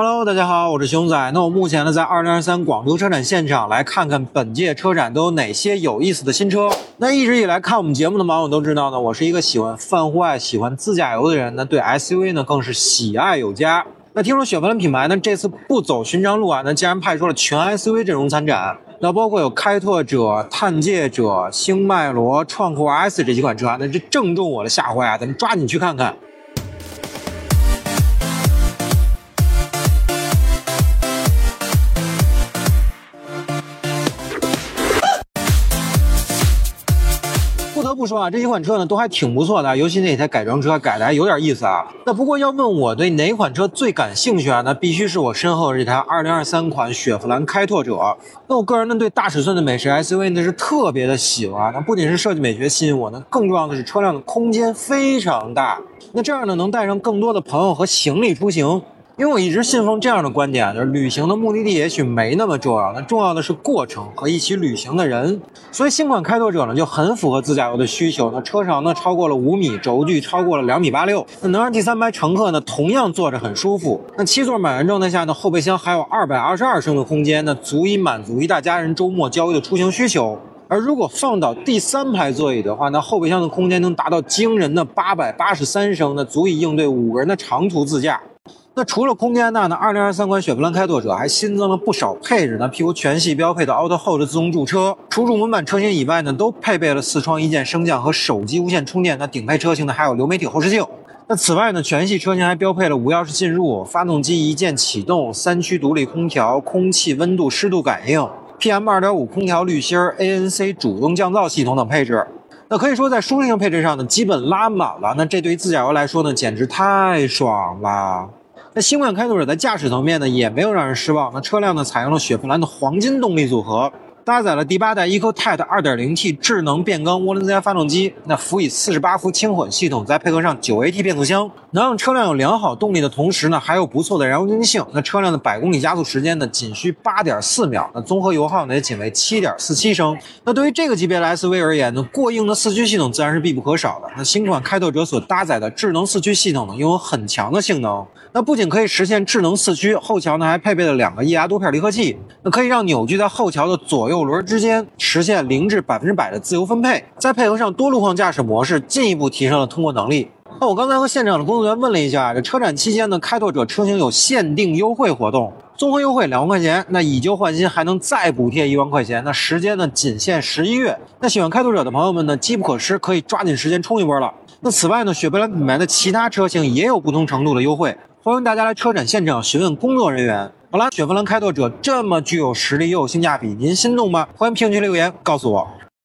Hello，大家好，我是熊仔。那我目前呢在2023广州车展现场，来看看本届车展都有哪些有意思的新车。那一直以来看我们节目的网友都知道呢，我是一个喜欢泛户外、喜欢自驾游的人。那对 SUV 呢更是喜爱有加。那听说雪佛兰品牌呢这次不走寻常路啊，那竟然派出了全 SUV 阵容参展。那包括有开拓者、探界者、星脉罗、创酷 S 这几款车啊，那这正中我的下怀啊，咱们抓紧去看看。不说啊，这几款车呢都还挺不错的，尤其那台改装车改的还有点意思啊。那不过要问我对哪款车最感兴趣啊，那必须是我身后这台2023款雪佛兰开拓者。那我个人呢对大尺寸的美式 SUV 那是特别的喜欢，那不仅是设计美学吸引我呢，更重要的是车辆的空间非常大，那这样呢能带上更多的朋友和行李出行。因为我一直信奉这样的观点，就是旅行的目的地也许没那么重要，那重要的是过程和一起旅行的人。所以新款开拓者呢就很符合自驾游的需求。那车长呢超过了五米，轴距超过了两米八六，那能让第三排乘客呢同样坐着很舒服。那七座满员状态下呢，后备箱还有二百二十二升的空间，那足以满足一大家人周末郊游的出行需求。而如果放倒第三排座椅的话，那后备箱的空间能达到惊人的八百八十三升，那足以应对五个人的长途自驾。那除了空间大呢，2023款雪佛兰开拓者还新增了不少配置呢，譬如全系标配的 Auto Hold 自动驻车，除入门版车型以外呢，都配备了四窗一键升降和手机无线充电。那顶配车型呢，还有流媒体后视镜。那此外呢，全系车型还标配了无钥匙进入、发动机一键启动、三区独立空调、空气温度湿度感应、PM2.5 空调滤芯、ANC 主动降噪系统等配置。那可以说在舒适性配置上呢，基本拉满了。那这对于自驾游来说呢，简直太爽了。那新款开拓者在驾驶层面呢，也没有让人失望。那车辆呢，采用了雪佛兰的黄金动力组合，搭载了第八代 EcoTec 2.0T 智能变缸涡轮增压发动机，那辅以48伏轻混系统，再配合上 9AT 变速箱，能让车辆有良好动力的同时呢，还有不错的燃油经济性。那车辆的百公里加速时间呢，仅需8.4秒，那综合油耗呢，也仅为7.47升。那对于这个级别的 SUV 而言呢，过硬的四驱系统自然是必不可少的。那新款开拓者所搭载的智能四驱系统呢，拥有很强的性能。那不仅可以实现智能四驱，后桥呢还配备了两个液压多片离合器，那可以让扭矩在后桥的左右轮之间实现零至百分之百的自由分配，再配合上多路况驾驶模式，进一步提升了通过能力。那我刚才和现场的工作人员问了一下，这车展期间呢，开拓者车型有限定优惠活动，综合优惠两万块钱，那以旧换新还能再补贴一万块钱，那时间呢仅限十一月。那喜欢开拓者的朋友们呢，机不可失，可以抓紧时间冲一波了。那此外呢，雪佛兰品牌的其他车型也有不同程度的优惠。欢迎大家来车展现场询问工作人员。好了，雪佛兰开拓者这么具有实力又有性价比，您心动吗？欢迎评论区留言告诉我。